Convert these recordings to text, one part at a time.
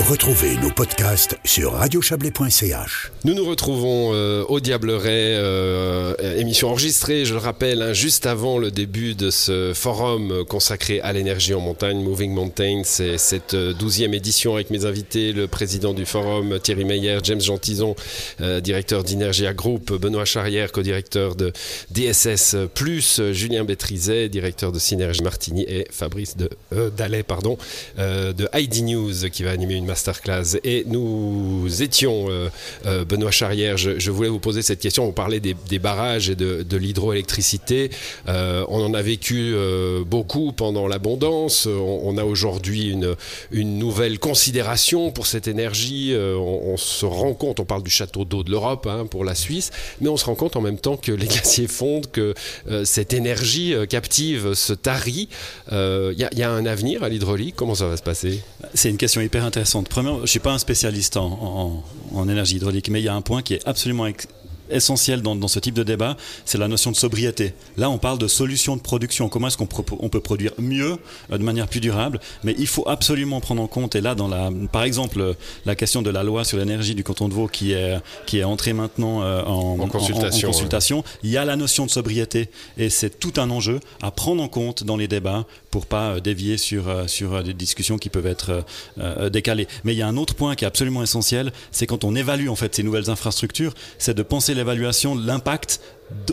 Retrouvez nos podcasts sur radiochablais.ch. Nous nous retrouvons euh, au Diableret, euh, émission enregistrée, je le rappelle, hein, juste avant le début de ce forum consacré à l'énergie en montagne, Moving Mountains. C'est cette euh, douzième édition avec mes invités, le président du forum Thierry Meyer, James Gentison, euh, directeur d'Energia Group, Benoît Charrière, co-directeur de DSS+, Julien Bétrizet, directeur de Synergie Martini et Fabrice Dallet, pardon, de ID News qui va animer une masterclass. Et nous étions, euh, euh, Benoît Charrière, je, voulais vous poser cette question. Vous parlez des, barrages et de, l'hydroélectricité. Euh, on en a vécu beaucoup pendant l'abondance. On, on a aujourd'hui une, nouvelle considération pour cette énergie. On, on se rend compte, on parle du château d'eau de l'Europe hein, pour la Suisse, mais on se rend compte en même temps que les glaciers fondent, que cette énergie captive se tarit. Il y, y a un avenir à l'hydraulique? Comment ça va se passer? C'est une question hyper intéressante. Premièrement, je ne suis pas un spécialiste en, énergie hydraulique, mais il y a un point qui est absolument essentiel dans, dans ce type de débat, c'est la notion de sobriété. Là, on parle de solutions de production. Comment est-ce qu'on on peut produire mieux, euh, de manière plus durable? Mais il faut absolument prendre en compte, et là, dans la, par exemple, la question de la loi sur l'énergie du canton de Vaud qui est, qui est entrée maintenant euh, en, En consultation, en consultation, il y a la notion de sobriété, et c'est tout un enjeu à prendre en compte dans les débats pour pas euh, dévier sur, sur des discussions qui peuvent être euh, décalées. Mais il y a un autre point qui est absolument essentiel, c'est quand on évalue en fait ces nouvelles infrastructures, c'est de penser l'évaluation de l'impact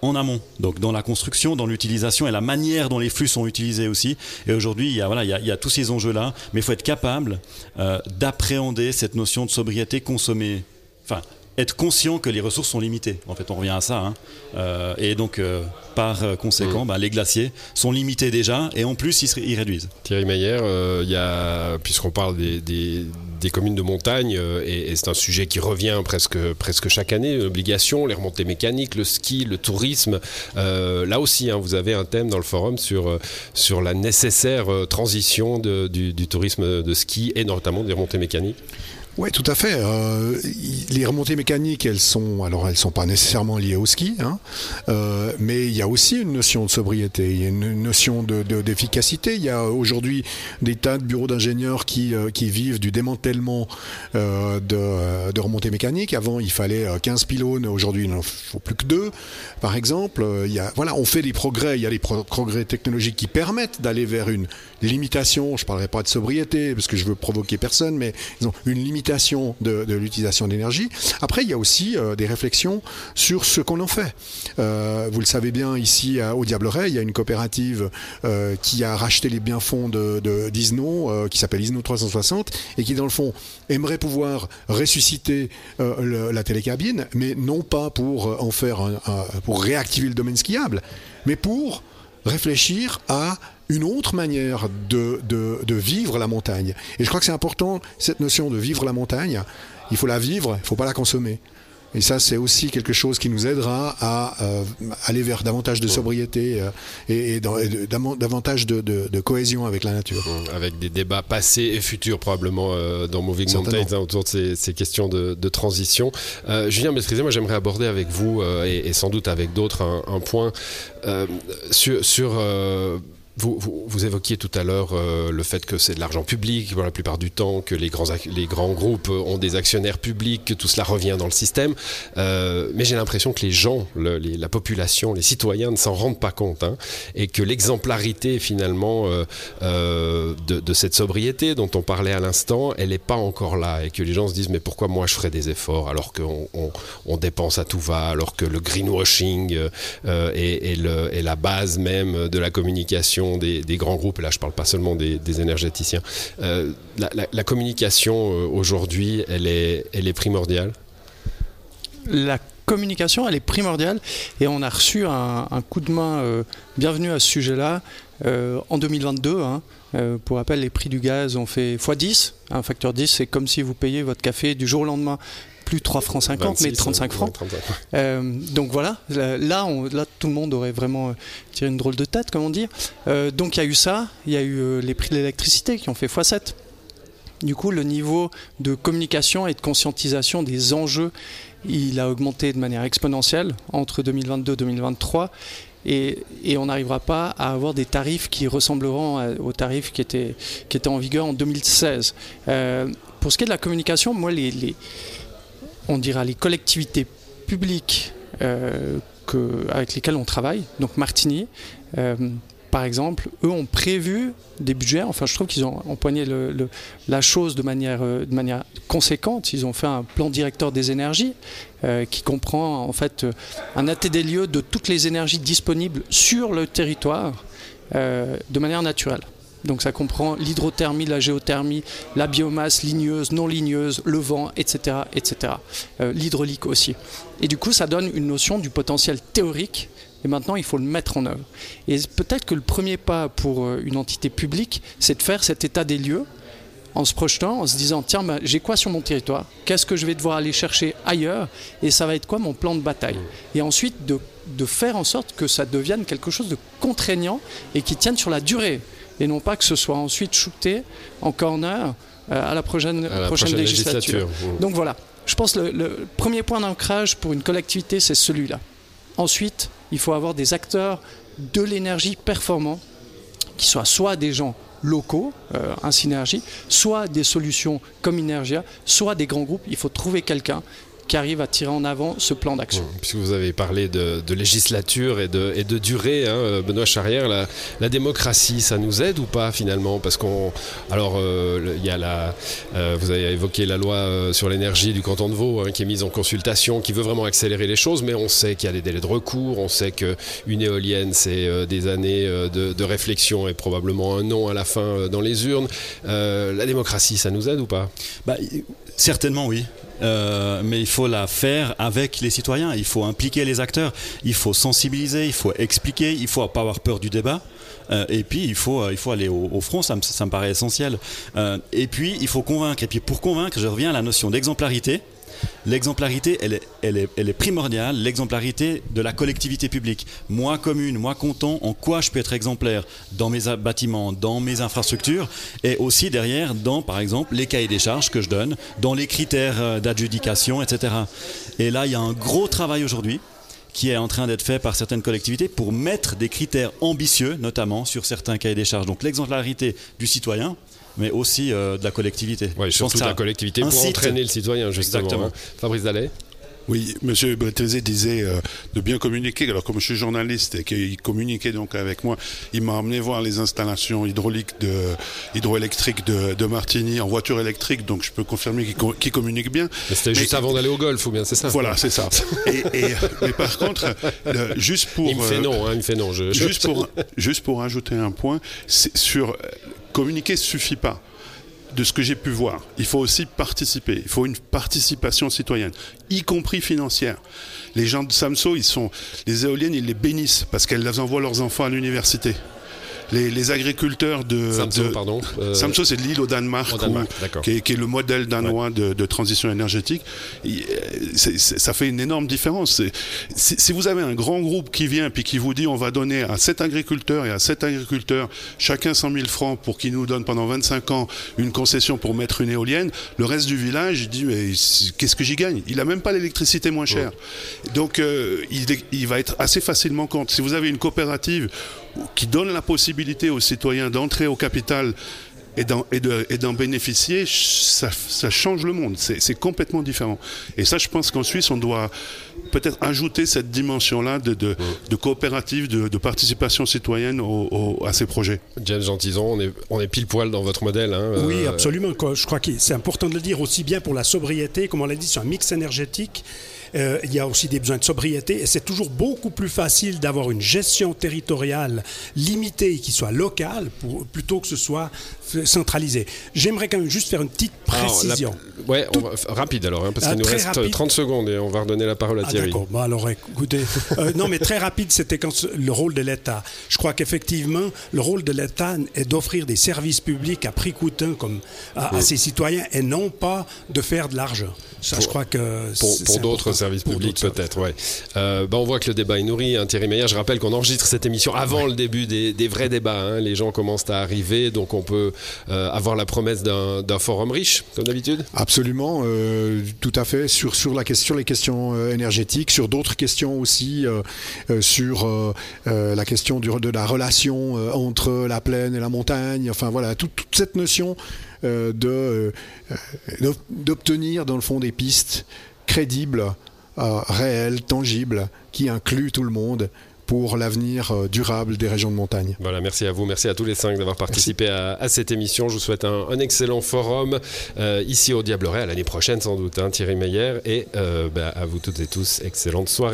en amont, donc dans la construction, dans l'utilisation et la manière dont les flux sont utilisés aussi. Et aujourd'hui, il y a voilà, il y a, il y a tous ces enjeux-là, mais il faut être capable euh, d'appréhender cette notion de sobriété consommée. Enfin, être conscient que les ressources sont limitées. En fait, on revient à ça. hein. Euh, et donc, euh, par conséquent, bah, les glaciers sont limités déjà, et en plus, ils, se- ils réduisent. Thierry Meyer, euh, il y a, puisqu'on parle des, des- communes de montagne, euh, et, c'est un sujet qui revient presque, presque chaque année, l'obligation, les remontées mécaniques, le ski, le tourisme. Euh, là aussi, hein, vous avez un thème dans le forum sur, euh, la nécessaire transition du tourisme de ski et notamment des remontées mécaniques. Oui, tout à fait. Euh, les remontées mécaniques, elles sont, alors elles sont pas nécessairement liées au ski, hein, euh, mais il y a aussi une notion de sobriété, il y a une notion de- de- d'efficacité. il y a aujourd'hui des tas de bureaux d'ingénieurs qui, euh, qui vivent du démantèlement de, de remontées mécaniques. Avant, il fallait euh, 15 pylônes, aujourd'hui, il n'en faut plus que deux, par exemple. Il y a, voilà, on fait des progrès, il y a des pro- progrès technologiques qui permettent d'aller vers une limitation. Je parlerai pas de sobriété parce que je veux provoquer personne, mais disons, une limitation de, l'utilisation d'énergie. Après, il y a aussi euh, des réflexions sur ce qu'on en fait. Euh, vous le savez bien, ici au Diableret, il y a une coopérative euh, qui a racheté les biens-fonds de, de, d'Isno, qui s'appelle Isno 360, et qui, dans le fond, aimerait pouvoir ressusciter la télécabine, mais non pas pour en faire pour réactiver le domaine skiable, mais pour réfléchir à une autre manière de, de, de vivre la montagne. Et je crois que c'est important, cette notion de vivre la montagne, il faut la vivre, il ne faut pas la consommer. Et ça, c'est aussi quelque chose qui nous aidera à euh, aller vers davantage de sobriété euh, et, et dans- et de- d'am- davantage de, de- de cohésion avec la nature. avec des débats passés et futurs probablement euh, dans Moving. Mountains hein, autour de ces, ces questions de, transition. Julien Maîtrisé, moi j'aimerais aborder avec vous et, et sans doute avec d'autres un, un point sur... sur vous, vous, vous évoquiez tout à l'heure euh, le fait que c'est de l'argent public pour la plupart du temps, que les grands, les grands groupes ont des actionnaires publics, que tout cela revient dans le système. Euh, mais j'ai l'impression que les gens, le- les- la population, les citoyens ne s'en rendent pas compte. hein, et que l'exemplarité finalement euh, euh, de, de cette sobriété dont on parlait à l'instant, elle n'est pas encore là. Et que les gens se disent mais pourquoi moi je ferais des efforts alors qu'on on, on dépense à tout va, alors que le greenwashing euh, euh, est, est le- est la base même de la communication des, grands groupes. Là je parle pas seulement des, énergéticiens. Euh, la, communication euh, aujourd'hui, elle est, elle est primordiale? la communication, elle est primordiale et on a reçu un, coup de main euh, bienvenu à ce sujet-là euh, en 2022. hein. Pour rappel, les prix du gaz ont fait x10, un facteur 10, c'est comme si vous payez votre café du jour au lendemain plus 3 francs 50, mais 26, 35 euh, francs. 35. Euh, donc voilà, là, là, on- là, tout le monde aurait vraiment euh, tiré une drôle de tête, comment dire. Euh, donc il y a eu ça, il y a eu euh, les prix de l'électricité qui ont fait x7. Du coup, le niveau de communication et de conscientisation des enjeux, il a augmenté de manière exponentielle entre 2022 et 2023. Et, et on n'arrivera pas à avoir des tarifs qui ressembleront aux tarifs qui étaient, qui étaient en vigueur en 2016. Euh, Pour ce qui est de la communication, moi, les, les on dira les collectivités publiques euh, avec lesquelles on travaille, donc Martigny, euh, par exemple, eux ont prévu des budgets. Enfin, je trouve qu'ils ont empoigné la chose de manière, euh, de manière conséquente. Ils ont fait un plan directeur des énergies qui comprend en fait un état des de toutes les énergies disponibles sur le territoire de manière naturelle. Donc ça comprend l'hydrothermie, la géothermie, la biomasse ligneuse, non ligneuse, le vent, etc. etc. Euh, L'hydraulique aussi. Et du coup, ça donne une notion du potentiel théorique. Et maintenant, il faut le mettre en œuvre. Et peut-être que le premier pas pour euh, une entité publique, c'est de faire cet état des lieux en se projetant, en se disant, tiens, bah, j'ai quoi sur mon territoire? Qu'est-ce que je vais devoir aller chercher ailleurs? Et ça va être quoi mon plan de bataille? Et ensuite, de faire en sorte que ça devienne quelque chose de contraignant et qui tienne sur la durée et non pas que ce soit ensuite shooté en corner euh, à la prochaine, À la prochaine, prochaine législature. législature. Donc voilà, je pense que le, le premier point d'ancrage pour une collectivité, c'est celui-là. Ensuite, il faut avoir des acteurs de l'énergie performants qui soient soit des gens locaux, euh, un synergie, soit des solutions comme Inergia, soit des grands groupes. Il faut trouver quelqu'un qui arrive à tirer en avant ce plan d'action. Puisque vous avez parlé de, de législature et de, et de durée, hein, Benoît Charrière, la, la, démocratie, ça nous aide ou pas finalement? Parce qu'on, alors, euh, il y a la, euh, vous avez évoqué la loi euh, sur l'énergie du canton de Vaud, hein, qui est mise en consultation, qui veut vraiment accélérer les choses, mais on sait qu'il y a des délais de recours, on sait que une éolienne, c'est euh, des années de, de, réflexion et probablement un non à la fin dans les urnes. la démocratie, ça nous aide ou pas? Bah, Certainement oui. Euh, mais il faut la faire avec les citoyens, il faut impliquer les acteurs, il faut sensibiliser, il faut expliquer, il faut pas avoir peur du débat. Euh, et puis il faut, euh, il faut aller au, front, ça me, ça me, paraît essentiel. Et puis il faut convaincre. Et puis pour convaincre, je reviens à la notion d'exemplarité. L'exemplarité, elle est, primordiale, l'exemplarité de la collectivité publique. Moi, commune, moi, canton, en quoi je peux être exemplaire Dans mes bâtiments, dans mes infrastructures, et aussi derrière, dans, par exemple, les cahiers des charges que je donne, dans les critères d'adjudication, etc. Et là, il y a un gros travail aujourd'hui qui est en train d'être fait par certaines collectivités pour mettre des critères ambitieux, notamment sur certains cahiers des charges. Donc l'exemplarité du citoyen, mais aussi euh, de la collectivité. Oui, surtout de la collectivité pour incite. entraîner le citoyen, justement. Exactement. Hein. Fabrice Dallet oui, M. Bretézé disait euh, de bien communiquer. Alors, comme je suis journaliste et qu'il communiquait donc avec moi, il m'a amené voir les installations hydrauliques de, hydroélectriques de, de Martigny en voiture électrique, donc je peux confirmer qu'il co qu communique bien. Mais c'était juste avant d'aller au golf, ou bien c'est ça? Voilà, c'est ça. et, et, mais par contre, le, juste pour. Il me fait non, hein, il me fait non. Je, juste, pour, juste pour ajouter un point, sur communiquer suffit pas de ce que j'ai pu voir. Il faut aussi participer. Il faut une participation citoyenne, y compris financière. Les gens de Samso, ils sont, les éoliennes, ils les bénissent parce qu'elles les envoient leurs enfants à l'université. Les, les, agriculteurs de. Samso, de, pardon. Euh... Samso, c'est l'île au Danemark, au Danemark où, qui, est, qui, est, le modèle danois ouais. de, de, transition énergétique. Et, c est, c est, ça fait une énorme différence. Si vous avez un grand groupe qui vient puis qui vous dit on va donner à cet agriculteur et à cet agriculteur chacun 100 000 francs pour qu'il nous donne pendant 25 ans une concession pour mettre une éolienne, le reste du village il dit mais qu'est-ce que j'y gagne? Il a même pas l'électricité moins chère. Ouais. Donc euh, il, il va être assez facilement contre. Si vous avez une coopérative qui donne la possibilité aux citoyens d'entrer au capital et d'en bénéficier, ça, ça, change le monde. C'est complètement différent. Et ça, je pense qu'en Suisse, on doit peut-être ajouter cette dimension-là de, de, de, coopérative, de, de participation citoyenne au, au, à ces projets. James Gentison, on est, on est pile poil dans votre modèle. Hein, oui, absolument. Je crois que c'est important de le dire aussi bien pour la sobriété, comme on l'a dit, sur un mix énergétique. Euh, il y a aussi des besoins de sobriété et c'est toujours beaucoup plus facile d'avoir une gestion territoriale limitée qui soit locale pour, plutôt que ce soit centralisé. J'aimerais quand même juste faire une petite précision. Alors, la, ouais, Tout, va, rapide alors, hein, parce qu'il nous reste rapide. 30 secondes et on va redonner la parole à ah, Thierry. D'accord, bon, alors écoutez, euh, non mais très rapide, c'était quand le rôle de l'État. Je crois qu'effectivement, le rôle de l'État est d'offrir des services publics à prix coûteux comme à, oui. à, ses citoyens et non pas de faire de l'argent. Ça, pour, je crois que pour, pour d'autres services service public peut-être. Ouais. Euh, bah, on voit que le débat est nourri. Hein, Thierry Meyer, je rappelle qu'on enregistre cette émission avant le début des, vrais débats. Hein. Les gens commencent à arriver, donc on peut euh, avoir la promesse d'un forum riche, comme d'habitude. Absolument, euh, tout à fait. Sur, sur, la question, les questions énergétiques, sur d'autres questions aussi, sur la question du, de la relation entre la plaine et la montagne. Enfin voilà, toute cette notion euh, euh, d'obtenir dans le fond des pistes crédibles, euh, réelles, tangibles, qui incluent tout le monde pour l'avenir durable des régions de montagne. Voilà, merci à vous, merci à tous les cinq d'avoir participé à, cette émission. Je vous souhaite un, excellent forum ici au Diableret, à l'année prochaine sans doute, hein, Thierry Meyer, et bah, à vous toutes et tous, excellente soirée.